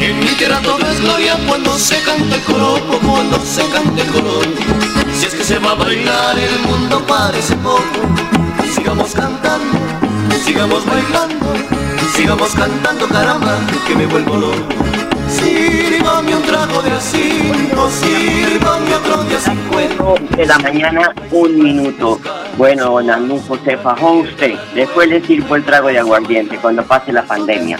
En mi tierra todo es gloria cuando se canta el coropo, cuando se canta el. Si es que se va a bailar, el mundo parece poco. Sigamos cantando, sigamos bailando, sigamos cantando, caramba, que me vuelvo loco. Sírvame un trago de cinco, sírvame otro de cincuenta. de la mañana, un minuto. Bueno, don Arnulfo fajó usted. Después le sirvo el trago de aguardiente cuando pase la pandemia.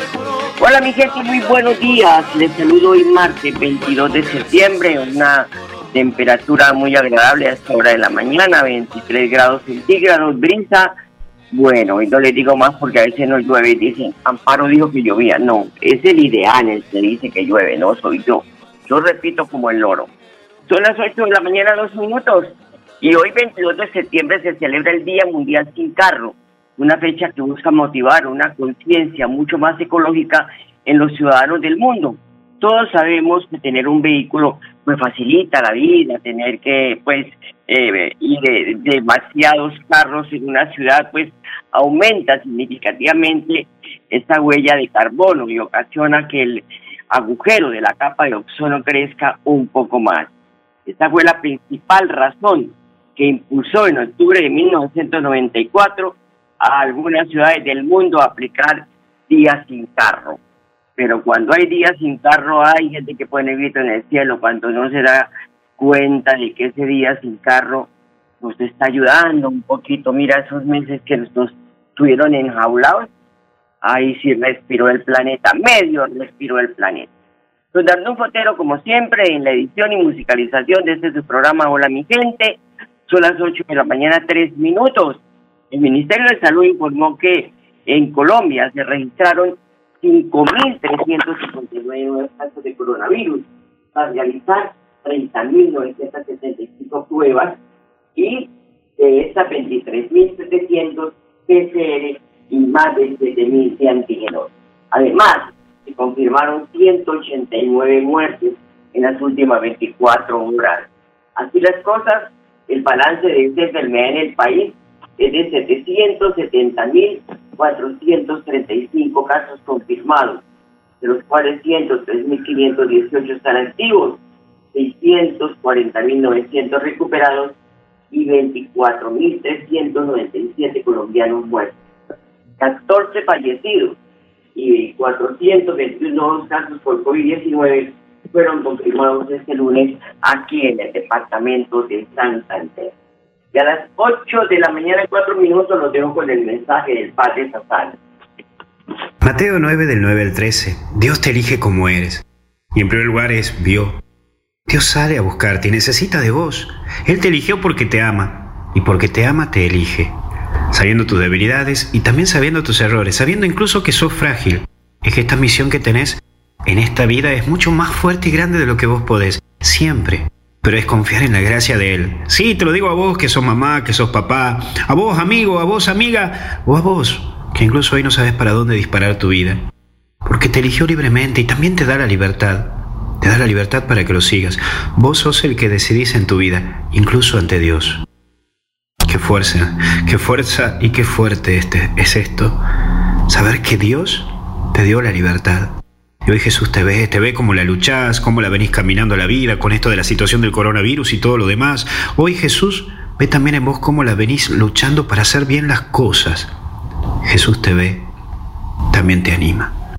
Hola mi gente, muy buenos días. Les saludo hoy martes 22 de septiembre. Una temperatura muy agradable a esta hora de la mañana, 23 grados centígrados, brisa. Bueno, y no les digo más porque a veces no llueve y dicen, Amparo dijo que llovía. No, es el ideal el que dice que llueve, no soy yo. Yo repito como el loro. Son las 8 de la mañana, dos minutos. Y hoy, 22 de septiembre, se celebra el Día Mundial Sin Carro, una fecha que busca motivar una conciencia mucho más ecológica en los ciudadanos del mundo. Todos sabemos que tener un vehículo pues facilita la vida, tener que pues eh, ir de- demasiados carros en una ciudad pues aumenta significativamente esta huella de carbono y ocasiona que el agujero de la capa de ozono crezca un poco más. Esta fue la principal razón que impulsó en octubre de 1994 a algunas ciudades del mundo a aplicar días sin carro. Pero cuando hay días sin carro hay gente que pone grito en el cielo cuando no se da cuenta de que ese día sin carro nos está ayudando un poquito. Mira esos meses que nos tuvieron enjaulados. Ahí sí respiró el planeta, medio respiró el planeta. Don Dardón Fotero, como siempre, en la edición y musicalización de este su programa Hola mi gente. Son las 8 de la mañana, 3 minutos. El Ministerio de Salud informó que en Colombia se registraron 5.359 nuevos casos de coronavirus para realizar 30.975 pruebas y de estas 23.700 PCR y más de 7.000 de antígenos. Además, se confirmaron 189 muertes en las últimas 24 horas. Así las cosas, el balance de esta enfermedad en el país es de 770.435 casos confirmados, de los cuales 103.518 están activos, 640.900 recuperados y 24.397 colombianos muertos. 14 fallecidos y 421 nuevos casos por COVID-19 fueron confirmados este lunes aquí en el departamento de Santander. Y a las 8 de la mañana y 4 minutos los dejo con el mensaje del Padre Satán. Mateo 9 del 9 al 13. Dios te elige como eres. Y en primer lugar es vio. Dios sale a buscarte y necesita de vos. Él te eligió porque te ama. Y porque te ama te elige. Sabiendo tus debilidades y también sabiendo tus errores. Sabiendo incluso que sos frágil. Es que esta misión que tenés en esta vida es mucho más fuerte y grande de lo que vos podés. Siempre. Pero es confiar en la gracia de Él. Sí, te lo digo a vos que sos mamá, que sos papá. A vos amigo, a vos amiga. O a vos que incluso hoy no sabes para dónde disparar tu vida. Porque te eligió libremente y también te da la libertad. Te da la libertad para que lo sigas. Vos sos el que decidís en tu vida, incluso ante Dios. Qué fuerza, qué fuerza y qué fuerte este, es esto. Saber que Dios te dio la libertad. Y hoy Jesús te ve, te ve cómo la luchás, cómo la venís caminando la vida con esto de la situación del coronavirus y todo lo demás. Hoy Jesús ve también en vos cómo la venís luchando para hacer bien las cosas. Jesús te ve, también te anima.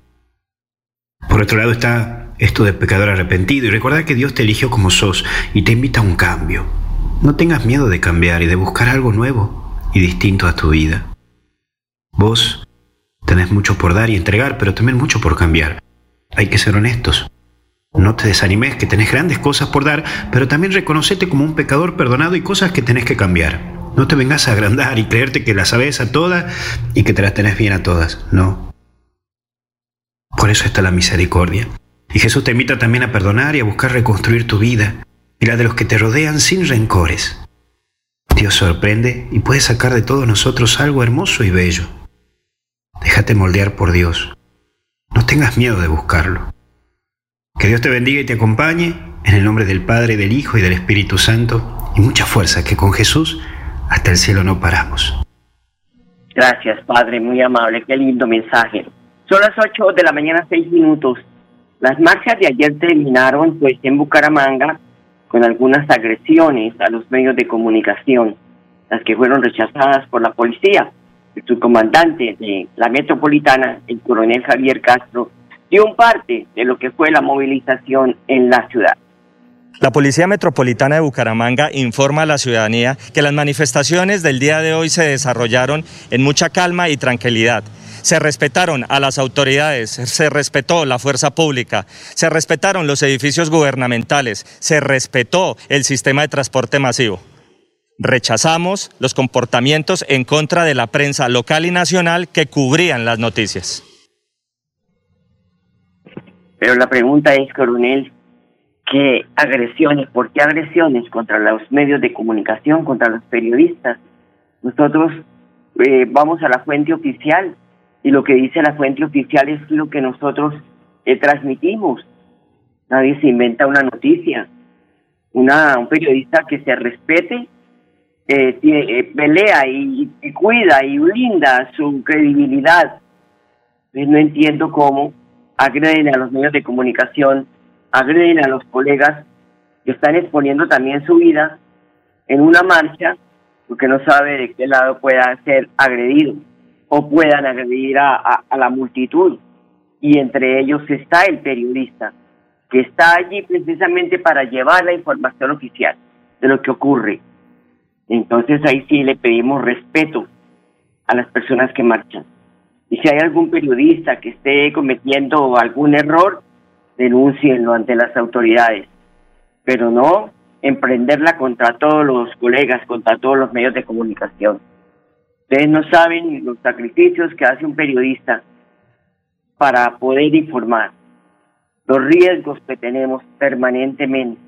Por otro lado está esto de pecador arrepentido y recordar que Dios te eligió como sos y te invita a un cambio. No tengas miedo de cambiar y de buscar algo nuevo y distinto a tu vida. Vos tenés mucho por dar y entregar, pero también mucho por cambiar. Hay que ser honestos. No te desanimes que tenés grandes cosas por dar, pero también reconocete como un pecador perdonado y cosas que tenés que cambiar. No te vengas a agrandar y creerte que las sabes a todas y que te las tenés bien a todas. No. Por eso está la misericordia. Y Jesús te invita también a perdonar y a buscar reconstruir tu vida y la de los que te rodean sin rencores. Dios sorprende y puede sacar de todos nosotros algo hermoso y bello. Déjate moldear por Dios. No tengas miedo de buscarlo. Que Dios te bendiga y te acompañe en el nombre del Padre, del Hijo y del Espíritu Santo y mucha fuerza que con Jesús hasta el cielo no paramos. Gracias, Padre, muy amable, qué lindo mensaje. Son las 8 de la mañana, 6 minutos. Las marchas de ayer terminaron pues en Bucaramanga con algunas agresiones a los medios de comunicación, las que fueron rechazadas por la policía. El comandante de la metropolitana, el coronel Javier Castro, dio un parte de lo que fue la movilización en la ciudad. La Policía Metropolitana de Bucaramanga informa a la ciudadanía que las manifestaciones del día de hoy se desarrollaron en mucha calma y tranquilidad. Se respetaron a las autoridades, se respetó la fuerza pública, se respetaron los edificios gubernamentales, se respetó el sistema de transporte masivo. Rechazamos los comportamientos en contra de la prensa local y nacional que cubrían las noticias. Pero la pregunta es, coronel, ¿qué agresiones, por qué agresiones contra los medios de comunicación, contra los periodistas? Nosotros eh, vamos a la fuente oficial y lo que dice la fuente oficial es lo que nosotros eh, transmitimos. Nadie se inventa una noticia. Una, un periodista que se respete, eh, tiene, pelea y, y, cuida y blinda su credibilidad. Pues no entiendo cómo agreden a los medios de comunicación, agreden a los colegas que están exponiendo también su vida en una marcha porque no sabe de qué lado pueda ser agredido o puedan agredir a, a, la multitud. Y entre ellos está el periodista, que está allí precisamente para llevar la información oficial de lo que ocurre. Entonces ahí sí le pedimos respeto a las personas que marchan. Y si hay algún periodista que esté cometiendo algún error, denúncienlo ante las autoridades, pero no emprenderla contra todos los colegas, contra todos los medios de comunicación. Ustedes no saben los sacrificios que hace un periodista para poder informar, los riesgos que tenemos permanentemente,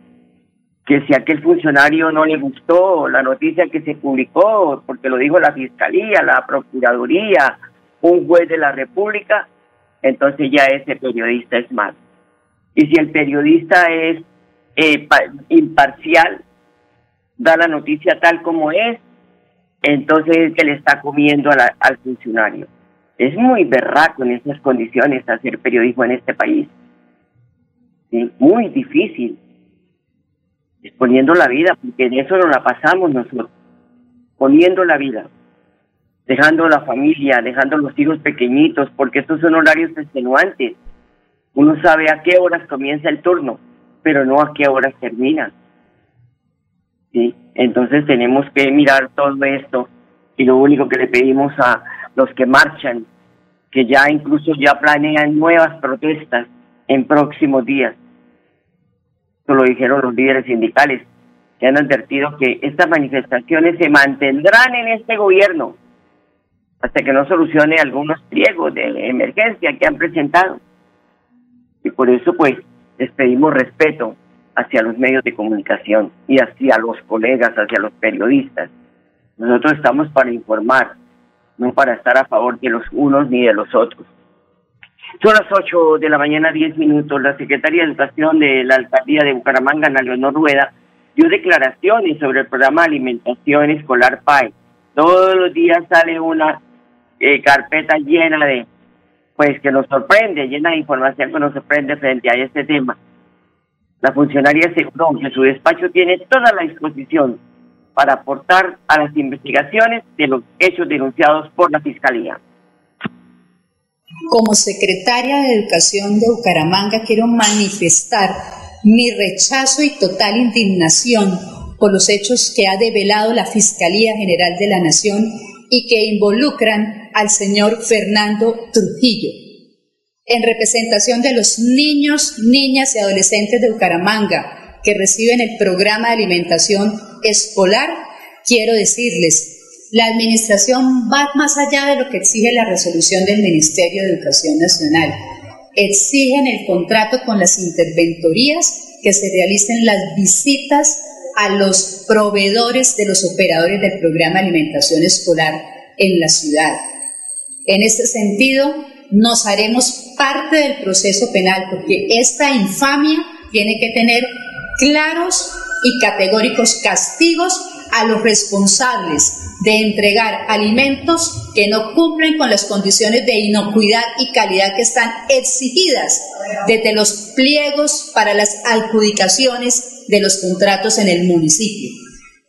que si aquel funcionario no le gustó la noticia que se publicó, porque lo dijo la Fiscalía, la Procuraduría, un juez de la República, entonces ya ese periodista es malo. Y si el periodista es eh, imparcial, da la noticia tal como es, entonces es que le está comiendo al funcionario. Es muy berraco en esas condiciones hacer periodismo en este país. ¿Sí? Muy difícil. Exponiendo la vida, porque en eso no la pasamos nosotros. Poniendo la vida dejando la familia, dejando los hijos pequeñitos, porque estos son horarios extenuantes. Uno sabe a qué horas comienza el turno, pero no a qué horas termina. ¿Sí? Entonces tenemos que mirar todo esto y lo único que le pedimos a los que marchan, que ya incluso ya planean nuevas protestas en próximos días. Lo dijeron los líderes sindicales, que han advertido que estas manifestaciones se mantendrán en este gobierno hasta que no solucione algunos pliegos de emergencia que han presentado. Y por eso, pues, les pedimos respeto hacia los medios de comunicación y hacia los colegas, hacia los periodistas. Nosotros estamos para informar, no para estar a favor de los unos ni de los otros. Son las 8 de la mañana, 10 minutos. La Secretaría de Educación de la Alcaldía de Bucaramanga, Ana Leonor Rueda, dio declaraciones sobre el programa alimentación escolar PAE. Todos los días sale una eh, carpeta llena de, pues que nos sorprende, llena de información que nos sorprende frente a este tema. La funcionaria aseguró que su despacho tiene toda la disposición para aportar a las investigaciones de los hechos denunciados por la Fiscalía. Como secretaria de Educación de Bucaramanga quiero manifestar mi rechazo y total indignación por los hechos que ha develado la Fiscalía General de la Nación y que involucran al señor Fernando Trujillo. En representación de los niños, niñas y adolescentes de Bucaramanga que reciben el programa de alimentación escolar, quiero decirles, la administración va más allá de lo que exige la resolución del Ministerio de Educación Nacional. Exigen el contrato con las interventorías que se realicen las visitas a los proveedores de los operadores del programa alimentación escolar en la ciudad. En este sentido, nos haremos parte del proceso penal porque esta infamia tiene que tener claros y categóricos castigos a los responsables de entregar alimentos que no cumplen con las condiciones de inocuidad y calidad que están exigidas desde los pliegos para las adjudicaciones de los contratos en el municipio.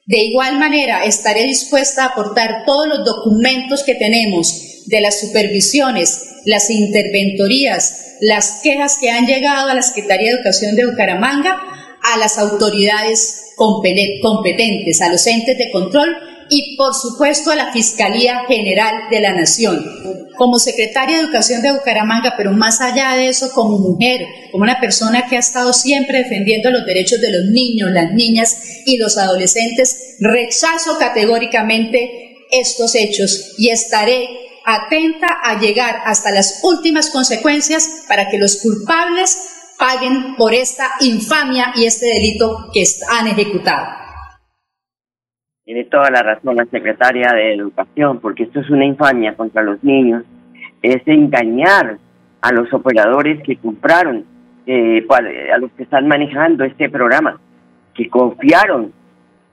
De igual manera, estaré dispuesta a aportar todos los documentos que tenemos de las supervisiones, las interventorías, las quejas que han llegado a la Secretaría de Educación de Bucaramanga, a las autoridades competentes, a los entes de control y por supuesto a la Fiscalía General de la Nación. Como secretaria de Educación de Bucaramanga, pero más allá de eso, como mujer, como una persona que ha estado siempre defendiendo los derechos de los niños, las niñas y los adolescentes, rechazo categóricamente estos hechos y estaré atenta a llegar hasta las últimas consecuencias para que los culpables paguen por esta infamia y este delito que han ejecutado. Tiene toda la razón la secretaria de Educación, porque esto es una infamia contra los niños, es engañar a los operadores que compraron, eh, a los que están manejando este programa, que confiaron,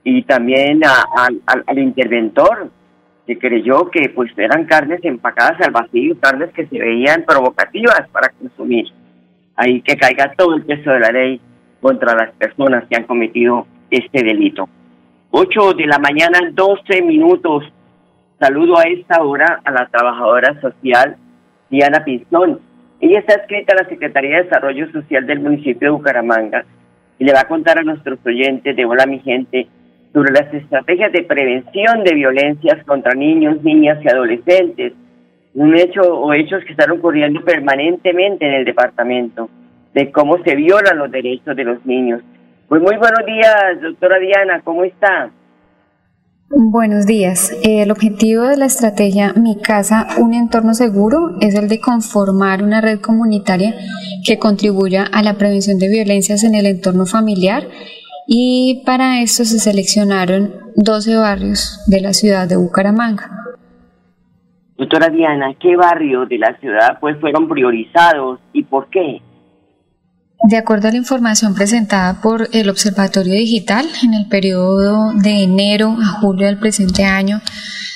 y también al interventor, que creyó que pues eran carnes empacadas al vacío, carnes que se veían provocativas para consumir. Ahí que caiga todo el peso de la ley contra las personas que han cometido este delito. 8 de la mañana, 12 minutos. Saludo a esta hora a la trabajadora social Diana Pinzón. Ella está escrita a la Secretaría de Desarrollo Social del municipio de Bucaramanga y le va a contar a nuestros oyentes de Hola mi gente sobre las estrategias de prevención de violencias contra niños, niñas y adolescentes. Un hecho o hechos que están ocurriendo permanentemente en el departamento, de cómo se violan los derechos de los niños pues muy buenos días, doctora Diana, ¿cómo está? Buenos días. El objetivo de la estrategia Mi Casa, un entorno seguro es el de conformar una red comunitaria que contribuya a la prevención de violencias en el entorno familiar y para esto se seleccionaron 12 barrios de la ciudad de Bucaramanga. Doctora Diana, ¿qué barrios de la ciudad pues fueron priorizados y por qué? De acuerdo a la información presentada por el Observatorio Digital, en el periodo de enero a julio del presente año,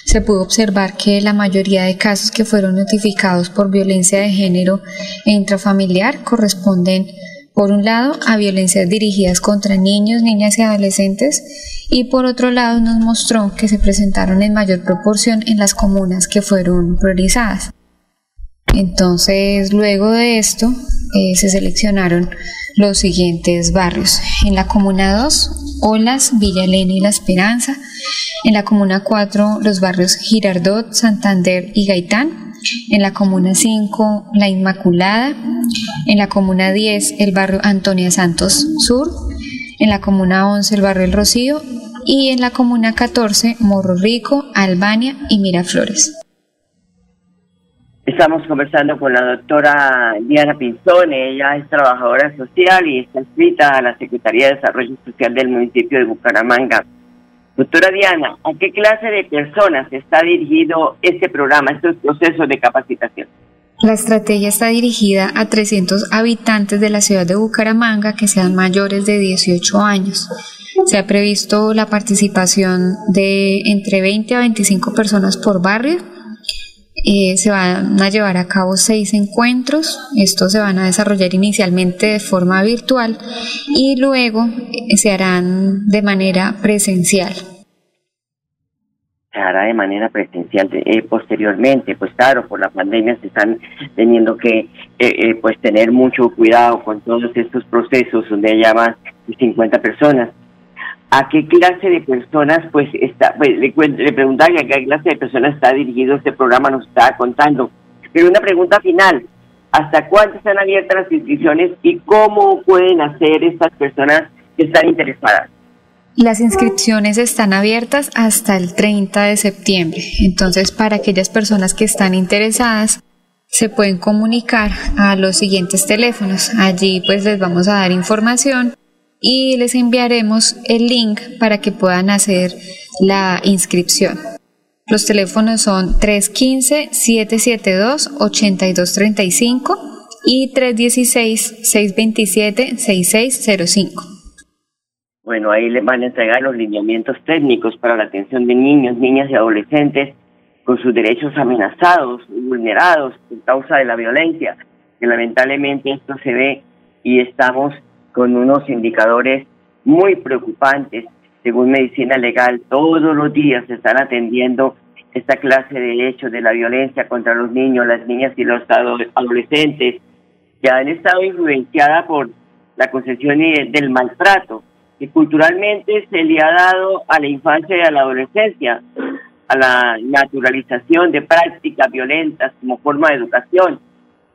se pudo observar que la mayoría de casos que fueron notificados por violencia de género e intrafamiliar corresponden, por un lado, a violencias dirigidas contra niños, niñas y adolescentes, y por otro lado nos mostró que se presentaron en mayor proporción en las comunas que fueron priorizadas. Entonces, luego de esto, eh, se seleccionaron los siguientes barrios. En la Comuna 2, Olas, Villa Elena y La Esperanza. En la Comuna 4, los barrios Girardot, Santander y Gaitán. En la Comuna 5, La Inmaculada. En la Comuna 10, el barrio Antonia Santos Sur. En la Comuna 11, el barrio El Rocío. Y en la Comuna 14, Morro Rico, Albania y Miraflores. Estamos conversando con la doctora Diana Pinzón, ella es trabajadora social y está inscrita a la Secretaría de Desarrollo Social del municipio de Bucaramanga. Doctora Diana, ¿a qué clase de personas está dirigido este programa, estos procesos de capacitación? La estrategia está dirigida a 300 habitantes de la ciudad de Bucaramanga que sean mayores de 18 años. Se ha previsto la participación de entre 20 a 25 personas por barrio eh, se van a llevar a cabo seis encuentros. Estos se van a desarrollar inicialmente de forma virtual y luego eh, se harán de manera presencial. Se hará de manera presencial eh, posteriormente, pues claro, por la pandemia se están teniendo que pues tener mucho cuidado con todos estos procesos donde hay más de 50 personas. A qué clase de personas, pues, está, pues, le, le a qué clase de personas está dirigido este programa, nos estaba contando. Pero una pregunta final, ¿hasta cuándo están abiertas las inscripciones y cómo pueden hacer estas personas que están interesadas? Las inscripciones están abiertas hasta el 30 de septiembre, entonces para aquellas personas que están interesadas se pueden comunicar a los siguientes teléfonos. Allí pues les vamos a dar información y les enviaremos el link para que puedan hacer la inscripción. Los teléfonos son 315-772-8235 y 316-627-6605. Bueno, ahí les van a entregar los lineamientos técnicos para la atención de niños, niñas y adolescentes con sus derechos amenazados, vulnerados por causa de la violencia, que lamentablemente esto se ve y estamos con unos indicadores muy preocupantes. Según medicina legal, todos los días se están atendiendo esta clase de hechos de la violencia contra los niños, las niñas y los adolescentes, que han estado influenciadas por la concepción del maltrato, que culturalmente se le ha dado a la infancia y a la adolescencia, a la naturalización de prácticas violentas como forma de educación.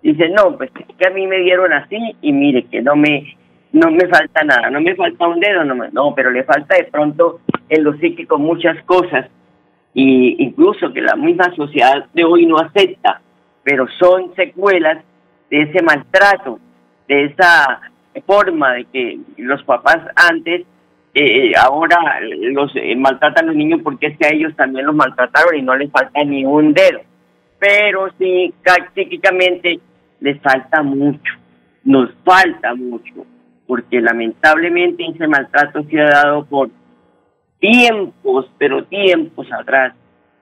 Dice, no, pues que a mí me dieron así y mire que no me no me falta nada, no me falta un dedo, no, pero le falta de pronto en lo psíquico muchas cosas y incluso que la misma sociedad de hoy no acepta, pero son secuelas de ese maltrato, de esa forma de que los papás antes eh, ahora los eh, maltratan a los niños porque es que a ellos también los maltrataron y no les falta ni un dedo. Pero sí, psíquicamente les falta mucho, nos falta mucho porque lamentablemente ese maltrato se ha dado por tiempos, pero tiempos atrás,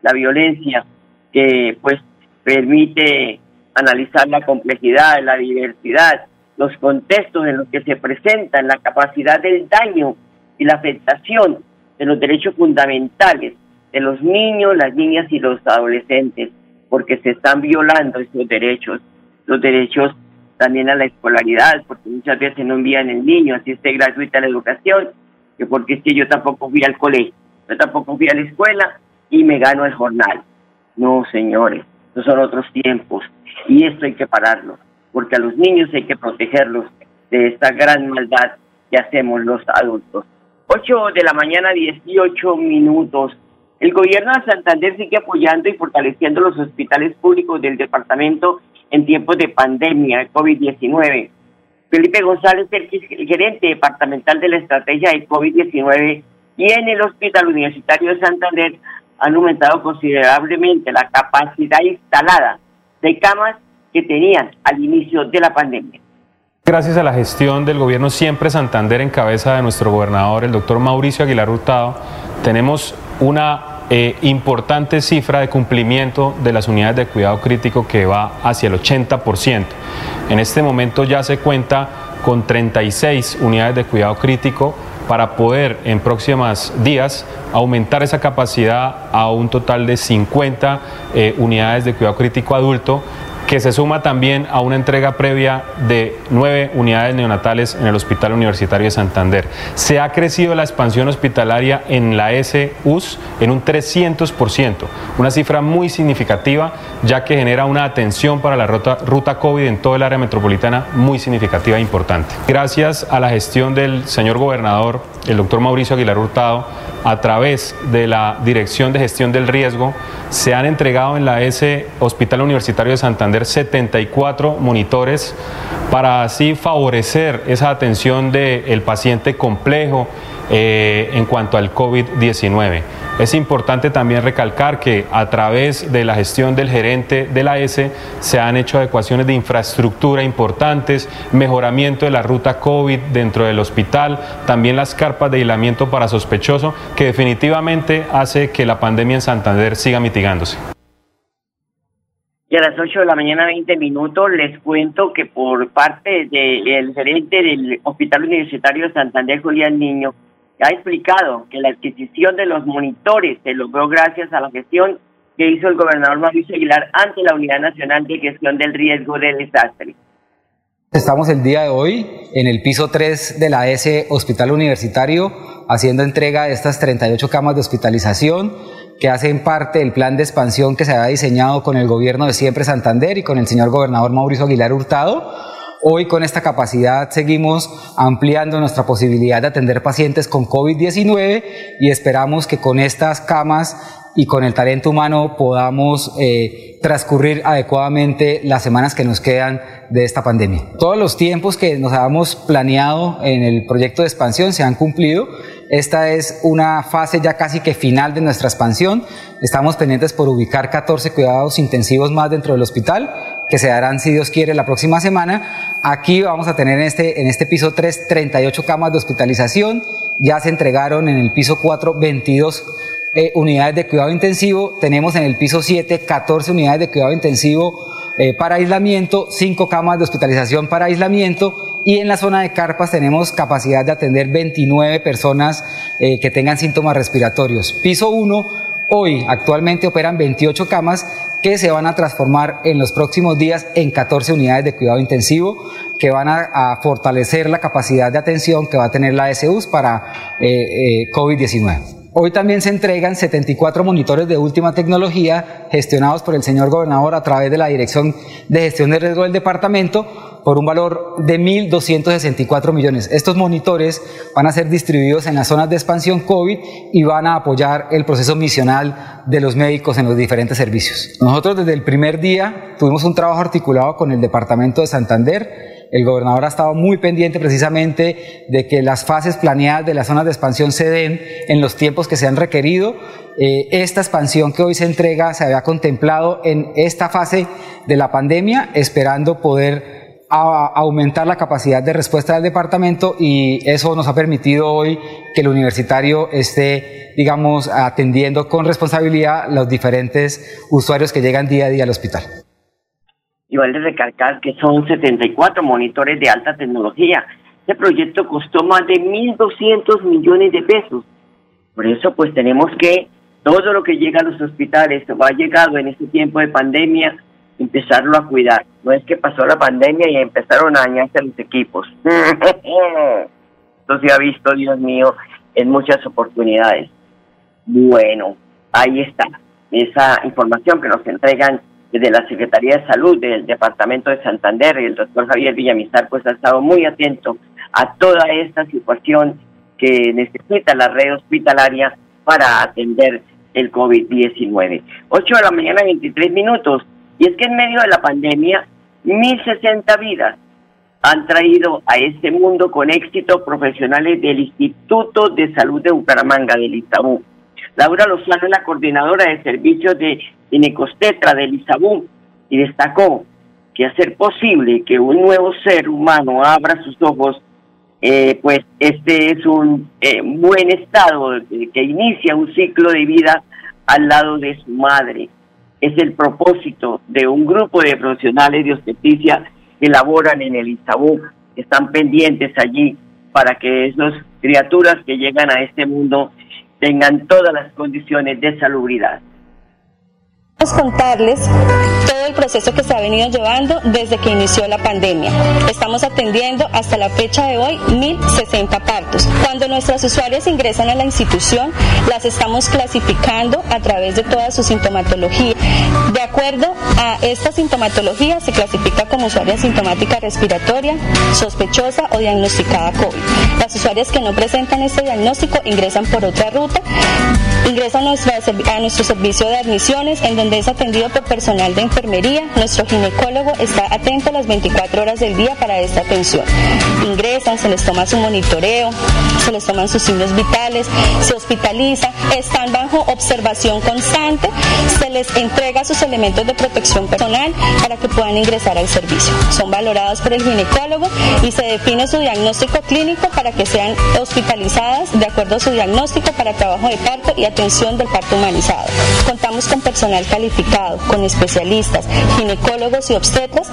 la violencia que pues permite analizar la complejidad, la diversidad, los contextos en los que se presentan, la capacidad del daño y la afectación de los derechos fundamentales de los niños, las niñas y los adolescentes, porque se están violando esos derechos, los derechos también a la escolaridad, porque muchas veces no envían el niño, así esté gratuita la educación, que porque es que yo tampoco fui al colegio, yo tampoco fui a la escuela y me gano el jornal. No, señores, no son otros tiempos y esto hay que pararlo, porque a los niños hay que protegerlos de esta gran maldad que hacemos los adultos. 8 de la mañana, 18 minutos. El gobierno de Santander sigue apoyando y fortaleciendo los hospitales públicos del departamento en tiempos de pandemia de COVID-19. Felipe González, el gerente departamental de la estrategia de COVID-19 y en el Hospital Universitario de Santander han aumentado considerablemente la capacidad instalada de camas que tenían al inicio de la pandemia. Gracias a la gestión del gobierno Siempre Santander en cabeza de nuestro gobernador, el doctor Mauricio Aguilar Hurtado, tenemos una eh, importante cifra de cumplimiento de las unidades de cuidado crítico que va hacia el 80%. En este momento ya se cuenta con 36 unidades de cuidado crítico para poder en próximos días aumentar esa capacidad a un total de 50 eh, unidades de cuidado crítico adulto que se suma también a una entrega previa de nueve unidades neonatales en el Hospital Universitario de Santander. Se ha crecido la expansión hospitalaria en la SUS en un 300%, una cifra muy significativa ya que genera una atención para la ruta, ruta COVID en toda el área metropolitana muy significativa e importante. Gracias a la gestión del señor gobernador, el doctor Mauricio Aguilar Hurtado, a través de la Dirección de Gestión del Riesgo, se han entregado en la S Hospital Universitario de Santander 74 monitores para así favorecer esa atención del paciente complejo eh, en cuanto al COVID-19. Es importante también recalcar que a través de la gestión del gerente de la S se han hecho adecuaciones de infraestructura importantes, mejoramiento de la ruta COVID dentro del hospital, también las carpas de aislamiento para sospechoso, que definitivamente hace que la pandemia en Santander siga mitigándose. Y a las 8 de la mañana, 20 minutos, les cuento que por parte del gerente del Hospital Universitario de Santander, Julián Niño, ha explicado que la adquisición de los monitores se logró gracias a la gestión que hizo el gobernador Mauricio Aguilar ante la Unidad Nacional de Gestión del Riesgo de Desastre. Estamos el día de hoy en el piso 3 de la S Hospital Universitario haciendo entrega de estas 38 camas de hospitalización que hacen parte del plan de expansión que se había diseñado con el gobierno de siempre Santander y con el señor gobernador Mauricio Aguilar Hurtado. Hoy con esta capacidad seguimos ampliando nuestra posibilidad de atender pacientes con COVID-19 y esperamos que con estas camas y con el talento humano podamos eh, transcurrir adecuadamente las semanas que nos quedan de esta pandemia. Todos los tiempos que nos habíamos planeado en el proyecto de expansión se han cumplido. Esta es una fase ya casi que final de nuestra expansión. Estamos pendientes por ubicar 14 cuidados intensivos más dentro del hospital que se darán, si Dios quiere, la próxima semana. Aquí vamos a tener en este, en este piso 3 38 camas de hospitalización. Ya se entregaron en el piso 4 22 eh, unidades de cuidado intensivo, tenemos en el piso 7 14 unidades de cuidado intensivo eh, para aislamiento, 5 camas de hospitalización para aislamiento y en la zona de carpas tenemos capacidad de atender 29 personas eh, que tengan síntomas respiratorios. Piso 1, hoy actualmente operan 28 camas que se van a transformar en los próximos días en 14 unidades de cuidado intensivo que van a, fortalecer la capacidad de atención que va a tener la SUS para COVID-19. Hoy también se entregan 74 monitores de última tecnología gestionados por el señor gobernador a través de la Dirección de Gestión de Riesgo del Departamento por un valor de 1.264 millones. Estos monitores van a ser distribuidos en las zonas de expansión COVID y van a apoyar el proceso misional de los médicos en los diferentes servicios. Nosotros desde el primer día tuvimos un trabajo articulado con el Departamento de Santander el gobernador ha estado muy pendiente precisamente de que las fases planeadas de las zonas de expansión se den en los tiempos que se han requerido. Eh, esta expansión que hoy se entrega se había contemplado en esta fase de la pandemia, esperando poder aumentar la capacidad de respuesta del departamento y eso nos ha permitido hoy que el universitario esté, digamos, atendiendo con responsabilidad los diferentes usuarios que llegan día a día al hospital y vale recalcar que son 74 monitores de alta tecnología. Este proyecto costó más de 1.200 millones de pesos. Por eso pues tenemos que todo lo que llega a los hospitales va llegado en este tiempo de pandemia, empezarlo a cuidar. No es que pasó la pandemia y empezaron a dañarse los equipos. Esto se ha visto, Dios mío, en muchas oportunidades. Bueno, ahí está esa información que nos entregan desde la Secretaría de Salud del Departamento de Santander y el doctor Javier Villamizar pues ha estado muy atento a toda esta situación que necesita la red hospitalaria para atender el COVID-19. 8 de la mañana, 23 minutos. Y es que en medio de la pandemia, 1.060 vidas han traído a este mundo con éxito profesionales del Instituto de Salud de Bucaramanga, del ISABU. Laura Lozano es la coordinadora de servicios de Ginecostetra del ISABU y destacó que hacer posible que un nuevo ser humano abra sus ojos, eh, pues este es un eh, buen estado que inicia un ciclo de vida al lado de su madre. Es el propósito de un grupo de profesionales de obstetricia que laboran en el ISABU, están pendientes allí para que esas criaturas que llegan a este mundo tengan todas las condiciones de salubridad contarles todo el proceso que se ha venido llevando desde que inició la pandemia. Estamos atendiendo hasta la fecha de hoy 1.060 partos. Cuando nuestras usuarias ingresan a la institución, las estamos clasificando a través de toda su sintomatología. De acuerdo a esta sintomatología, se clasifica como usuaria sintomática respiratoria, sospechosa o diagnosticada COVID. Las usuarias que no presentan este diagnóstico ingresan por otra ruta, ingresan a nuestro, servicio de admisiones en donde es atendido por personal de enfermería. Nuestro ginecólogo está atento las 24 horas del día para esta atención. Ingresan, se les toma su monitoreo, se les toman sus signos vitales, se hospitaliza, están bajo observación constante, se les entrega sus elementos de protección personal para que puedan ingresar al servicio. Son valorados por el ginecólogo y se define su diagnóstico clínico para que sean hospitalizadas de acuerdo a su diagnóstico para trabajo de parto y atención del parto humanizado. Contamos con personal calificado, con especialistas, ginecólogos y obstetras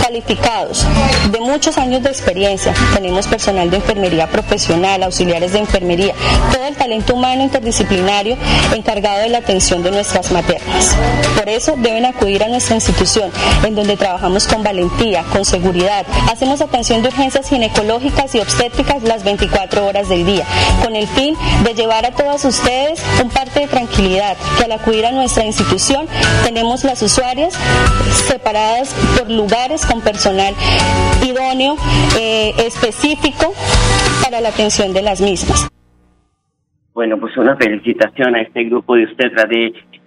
calificados de muchos años de experiencia. Tenemos personal de enfermería profesional, auxiliares de enfermería, todo el talento humano interdisciplinario encargado de la atención de nuestras maternas. Por eso deben acudir a nuestra institución, en donde trabajamos con valentía, con seguridad. Hacemos atención de urgencias ginecológicas y obstétricas las 24 horas del día, con el fin de llevar a todas ustedes un parte de tranquilidad, que al acudir a nuestra institución tenemos las usuarias separadas por lugares con personal idóneo, eh, específico para la atención de las mismas. Bueno, pues una felicitación a este grupo de ustedes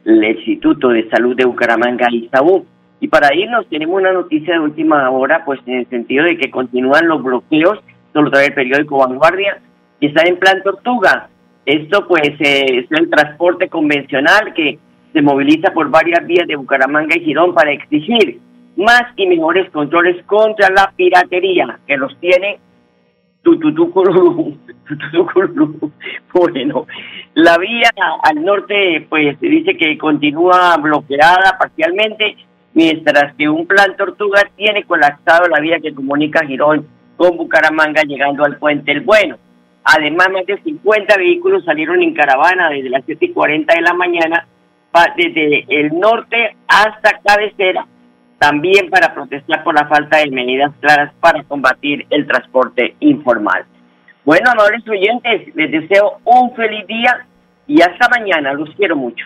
del Instituto de Salud de Bucaramanga y Sabú. Y para irnos tenemos una noticia de última hora, pues en el sentido de que continúan los bloqueos, solo trae el periódico Vanguardia, y está en plan tortuga. Esto pues eh, es el transporte convencional que se moviliza por varias vías de Bucaramanga y Girón para exigir más y mejores controles contra la piratería, que los tiene Bueno, la vía al norte pues se dice que continúa bloqueada parcialmente, mientras que un plan Tortuga tiene colapsado la vía que comunica Girón con Bucaramanga llegando al puente El Bueno. Además, más de 50 vehículos salieron en caravana desde las 7 y 40 de la mañana desde el norte hasta cabecera, también para protestar por la falta de medidas claras para combatir el transporte informal. Bueno, amables oyentes, les deseo un feliz día y hasta mañana. Los quiero mucho.